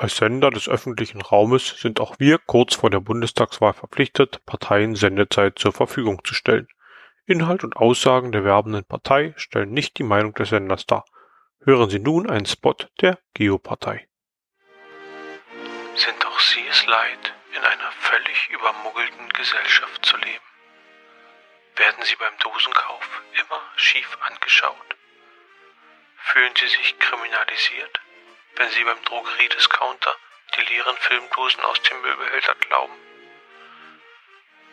Als Sender des öffentlichen Raumes sind auch wir kurz vor der Bundestagswahl verpflichtet, Parteien Sendezeit zur Verfügung zu stellen. Inhalt und Aussagen der werbenden Partei stellen nicht die Meinung des Senders dar. Hören Sie nun einen Spot der Geopartei. Sind auch Sie es leid, in einer völlig übermuggelten Gesellschaft zu leben? Werden Sie beim Dosenkauf immer schief angeschaut? Fühlen Sie sich kriminalisiert, wenn Sie beim Drogeriediscounter die leeren Filmdosen aus dem Müllbehälter glauben?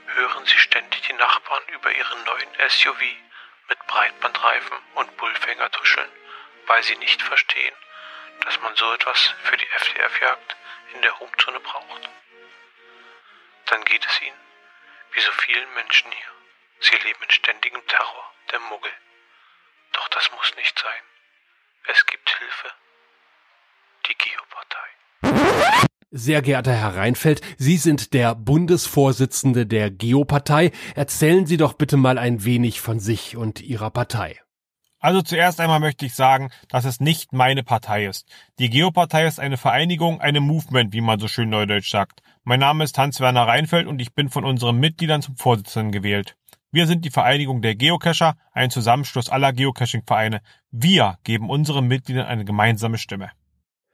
Hören Sie ständig die Nachbarn über ihren neuen SUV mit Breitbandreifen und Bullfänger tuscheln, weil sie nicht verstehen, dass man so etwas für die FDF-Jagd in der Homezone braucht? Dann geht es Ihnen, wie so vielen Menschen hier. Sie leben in ständigem Terror der Muggel. Doch das muss nicht sein. Es gibt Hilfe. Die Geopartei. Sehr geehrter Herr Reinfeld, Sie sind der Bundesvorsitzende der Geopartei. Erzählen Sie doch bitte mal ein wenig von sich und Ihrer Partei. Also zuerst einmal möchte ich sagen, dass es nicht meine Partei ist. Die Geopartei ist eine Vereinigung, eine Movement, wie man so schön neudeutsch sagt. Mein Name ist Hans-Werner Reinfeld und ich bin von unseren Mitgliedern zum Vorsitzenden gewählt. Wir sind die Vereinigung der Geocacher, ein Zusammenschluss aller Geocaching-Vereine. Wir geben unseren Mitgliedern eine gemeinsame Stimme.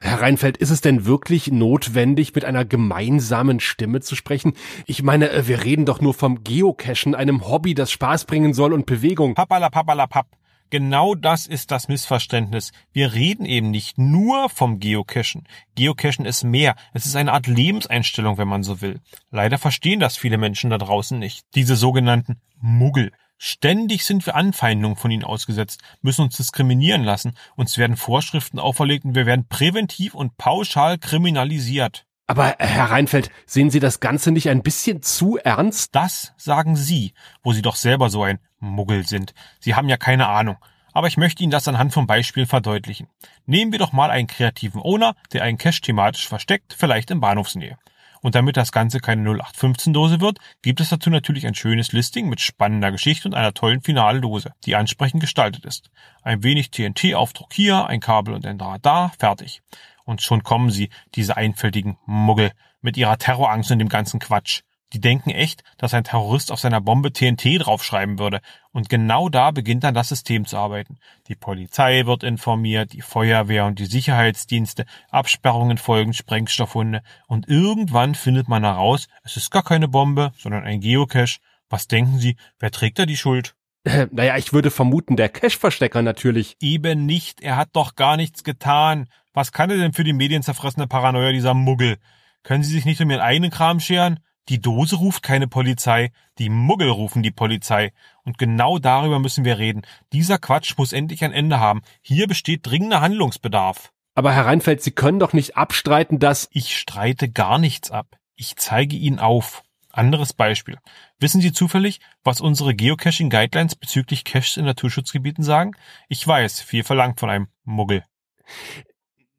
Herr Reinfeld, ist es denn wirklich notwendig, mit einer gemeinsamen Stimme zu sprechen? Ich meine, äh, wir reden doch nur vom Geocachen, einem Hobby, das Spaß bringen soll und Bewegung. Pappala, pappala, papp. Genau das ist das Missverständnis. Wir reden eben nicht nur vom Geocachen. Geocachen ist mehr. Es ist eine Art Lebenseinstellung, wenn man so will. Leider verstehen das viele Menschen da draußen nicht. Diese sogenannten Muggel. Ständig sind wir Anfeindungen von ihnen ausgesetzt, müssen uns diskriminieren lassen, uns werden Vorschriften auferlegt und wir werden präventiv und pauschal kriminalisiert. Aber Herr Reinfeld, sehen Sie das Ganze nicht ein bisschen zu ernst? Das sagen Sie, wo Sie doch selber so ein Muggel sind. Sie haben ja keine Ahnung. Aber ich möchte Ihnen das anhand von Beispielen verdeutlichen. Nehmen wir doch mal einen kreativen Owner, der einen Cache thematisch versteckt, vielleicht in Bahnhofsnähe. Und damit das Ganze keine 0815-Dose wird, gibt es dazu natürlich ein schönes Listing mit spannender Geschichte und einer tollen Finaldose, die ansprechend gestaltet ist. Ein wenig TNT-Aufdruck hier, ein Kabel und ein Draht da, fertig. Und schon kommen sie, diese einfältigen Muggel, mit ihrer Terrorangst und dem ganzen Quatsch. Die denken echt, dass ein Terrorist auf seiner Bombe TNT draufschreiben würde. Und genau da beginnt dann das System zu arbeiten. Die Polizei wird informiert, die Feuerwehr und die Sicherheitsdienste, Absperrungen folgen, Sprengstoffhunde. Und irgendwann findet man heraus, es ist gar keine Bombe, sondern ein Geocache. Was denken Sie, wer trägt da die Schuld? Äh, naja, ich würde vermuten, der Cache-Verstecker natürlich. Eben nicht, er hat doch gar nichts getan. Was kann er denn für die medienzerfressene Paranoia dieser Muggel? Können Sie sich nicht um Ihren eigenen Kram scheren? Die Dose ruft keine Polizei, die Muggel rufen die Polizei. Und genau darüber müssen wir reden. Dieser Quatsch muss endlich ein Ende haben. Hier besteht dringender Handlungsbedarf. Aber Herr Reinfeld, Sie können doch nicht abstreiten, dass... Ich streite gar nichts ab. Ich zeige Ihnen auf. Anderes Beispiel. Wissen Sie zufällig, was unsere Geocaching Guidelines bezüglich Caches in Naturschutzgebieten sagen? Ich weiß, viel verlangt von einem Muggel.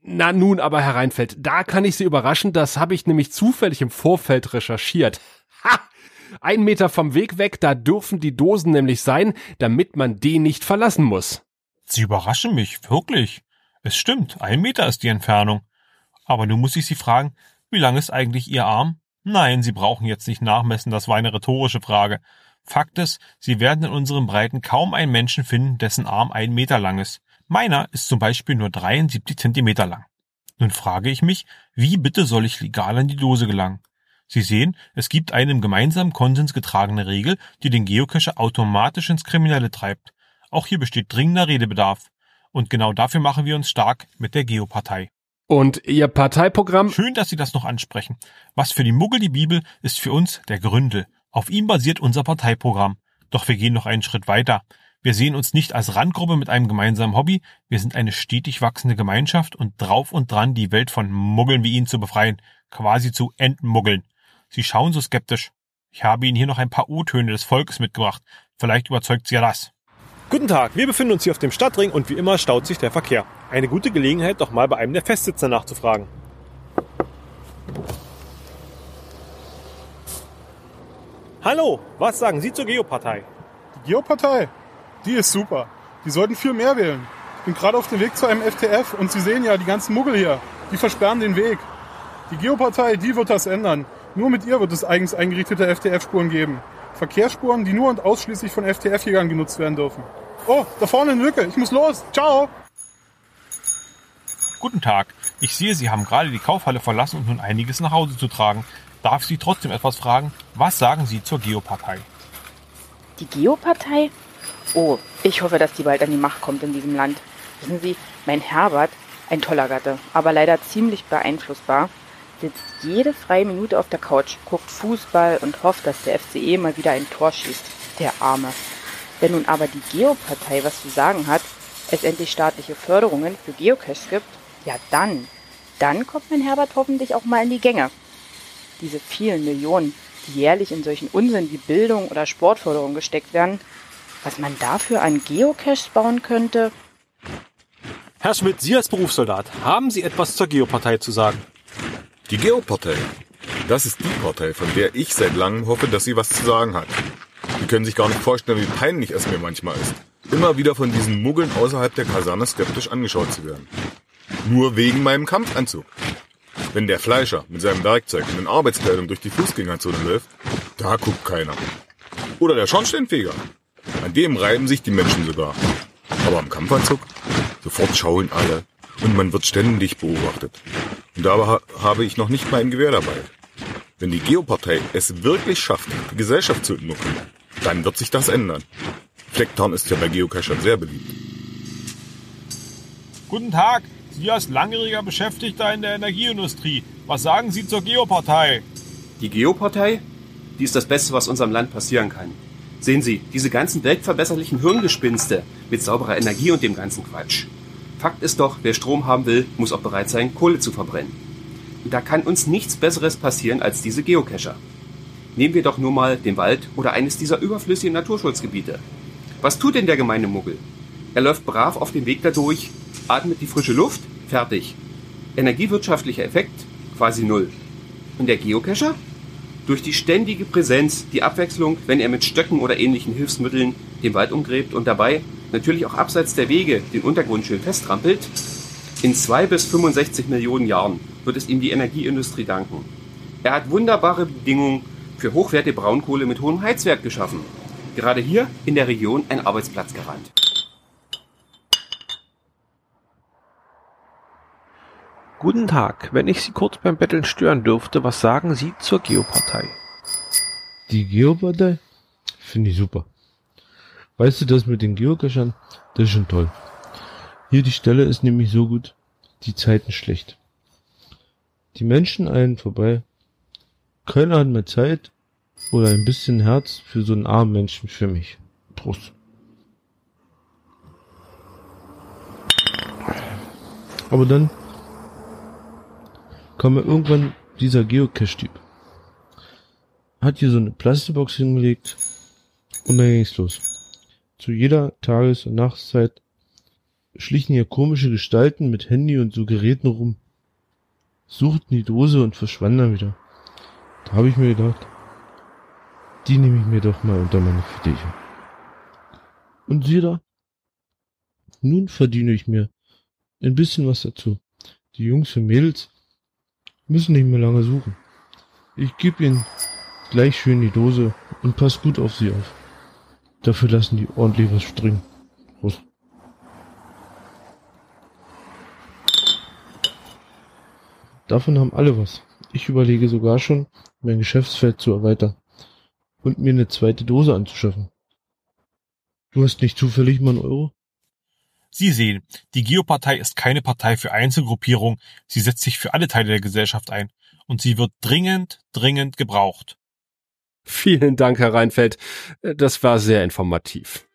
Na nun, aber Herr Reinfeld, da kann ich Sie überraschen, das habe ich nämlich zufällig im Vorfeld recherchiert. Ha! Ein Meter vom Weg weg, da dürfen die Dosen nämlich sein, damit man den nicht verlassen muss. Sie überraschen mich, wirklich. Es stimmt, ein Meter ist die Entfernung. Aber nun muss ich Sie fragen, wie lang ist eigentlich Ihr Arm? Nein, Sie brauchen jetzt nicht nachmessen, das war eine rhetorische Frage. Fakt ist, Sie werden in unseren Breiten kaum einen Menschen finden, dessen Arm ein Meter lang ist. Meiner ist zum Beispiel nur 73 Zentimeter lang. Nun frage ich mich, wie bitte soll ich legal an die Dose gelangen? Sie sehen, es gibt eine im gemeinsamen Konsens getragene Regel, die den Geocacher automatisch ins Kriminelle treibt. Auch hier besteht dringender Redebedarf. Und genau dafür machen wir uns stark mit der Geopartei. Und Ihr Parteiprogramm? Schön, dass Sie das noch ansprechen. Was für die Muggel die Bibel ist für uns der Gründel. Auf ihm basiert unser Parteiprogramm. Doch wir gehen noch einen Schritt weiter. Wir sehen uns nicht als Randgruppe mit einem gemeinsamen Hobby, wir sind eine stetig wachsende Gemeinschaft und drauf und dran, die Welt von Muggeln wie Ihnen zu befreien, quasi zu entmuggeln. Sie schauen so skeptisch. Ich habe Ihnen hier noch ein paar O-Töne des Volkes mitgebracht. Vielleicht überzeugt Sie ja das. Guten Tag, wir befinden uns hier auf dem Stadtring und wie immer staut sich der Verkehr. Eine gute Gelegenheit, doch mal bei einem der Festsitzer nachzufragen. Hallo, was sagen Sie zur Geopartei? Die Geopartei? Die ist super. Die sollten viel mehr wählen. Ich bin gerade auf dem Weg zu einem FTF und Sie sehen ja die ganzen Muggel hier. Die versperren den Weg. Die Geopartei, die wird das ändern. Nur mit ihr wird es eigens eingerichtete FTF-Spuren geben. Verkehrsspuren, die nur und ausschließlich von FTF-Jägern genutzt werden dürfen. Oh, da vorne eine Lücke. Ich muss los. Ciao. Guten Tag. Ich sehe, Sie haben gerade die Kaufhalle verlassen und nun einiges nach Hause zu tragen. Darf ich Sie trotzdem etwas fragen? Was sagen Sie zur Geopartei? Die Geopartei? Oh, ich hoffe, dass die bald an die Macht kommt in diesem Land. Wissen Sie, mein Herbert, ein toller Gatte, aber leider ziemlich beeinflussbar, sitzt jede freie Minute auf der Couch, guckt Fußball und hofft, dass der FCE mal wieder ein Tor schießt. Der Arme. Wenn nun aber die Geopartei was zu sagen hat, es endlich staatliche Förderungen für Geocache gibt, ja dann, dann kommt mein Herbert hoffentlich auch mal in die Gänge. Diese vielen Millionen, die jährlich in solchen Unsinn wie Bildung oder Sportförderung gesteckt werden, was man dafür an Geocaches bauen könnte? Herr Schmidt, Sie als Berufssoldat, haben Sie etwas zur Geopartei zu sagen? Die Geopartei. Das ist die Partei, von der ich seit langem hoffe, dass sie was zu sagen hat. Sie können sich gar nicht vorstellen, wie peinlich es mir manchmal ist, immer wieder von diesen Muggeln außerhalb der Kaserne skeptisch angeschaut zu werden. Nur wegen meinem Kampfanzug. Wenn der Fleischer mit seinem Werkzeug und in Arbeitskleidung durch die Fußgängerzone läuft, da guckt keiner. Oder der Schornsteinfeger. An dem reiben sich die Menschen sogar. Aber am Kampfanzug? Sofort schauen alle und man wird ständig beobachtet. Und dabei ha habe ich noch nicht mal ein Gewehr dabei. Wenn die Geopartei es wirklich schafft, die Gesellschaft zu entmucken, dann wird sich das ändern. Flecktarn ist ja bei Geocachern sehr beliebt. Guten Tag. Sie als langjähriger Beschäftigter in der Energieindustrie. Was sagen Sie zur Geopartei? Die Geopartei? Die ist das Beste, was unserem Land passieren kann. Sehen Sie, diese ganzen weltverbesserlichen Hirngespinste mit sauberer Energie und dem ganzen Quatsch. Fakt ist doch, wer Strom haben will, muss auch bereit sein, Kohle zu verbrennen. Da kann uns nichts Besseres passieren als diese Geocacher. Nehmen wir doch nur mal den Wald oder eines dieser überflüssigen Naturschutzgebiete. Was tut denn der gemeine Muggel? Er läuft brav auf dem Weg dadurch, atmet die frische Luft, fertig. Energiewirtschaftlicher Effekt quasi null. Und der Geocacher? Durch die ständige Präsenz, die Abwechslung, wenn er mit Stöcken oder ähnlichen Hilfsmitteln den Wald umgräbt und dabei natürlich auch abseits der Wege den Untergrund schön festtrampelt, in zwei bis 65 Millionen Jahren wird es ihm die Energieindustrie danken. Er hat wunderbare Bedingungen für hochwertige Braunkohle mit hohem Heizwert geschaffen. Gerade hier in der Region ein Arbeitsplatzgarant. Guten Tag, wenn ich Sie kurz beim Betteln stören dürfte, was sagen Sie zur Geopartei? Die Geopartei? Finde ich super. Weißt du, das mit den Geocachern, das ist schon toll. Hier die Stelle ist nämlich so gut, die Zeiten schlecht. Die Menschen eilen vorbei. Keiner hat mehr Zeit oder ein bisschen Herz für so einen armen Menschen für mich. Prost. Aber dann kam mir irgendwann dieser Geocache-Typ. Hat hier so eine Plastikbox hingelegt und dann ging's los. Zu jeder Tages- und Nachtszeit schlichen hier komische Gestalten mit Handy und so Geräten rum, suchten die Dose und verschwanden dann wieder. Da habe ich mir gedacht, die nehme ich mir doch mal unter meine Fittiche. Und siehe da, nun verdiene ich mir ein bisschen was dazu. Die Jungs und Mädels müssen nicht mehr lange suchen. Ich gebe ihnen gleich schön die Dose und pass gut auf sie auf. Dafür lassen die ordentlich was springen. Prost. Davon haben alle was. Ich überlege sogar schon, mein Geschäftsfeld zu erweitern und mir eine zweite Dose anzuschaffen. Du hast nicht zufällig mal einen Euro? Sie sehen, die Geopartei ist keine Partei für Einzelgruppierungen, sie setzt sich für alle Teile der Gesellschaft ein und sie wird dringend, dringend gebraucht. Vielen Dank, Herr Reinfeld. Das war sehr informativ.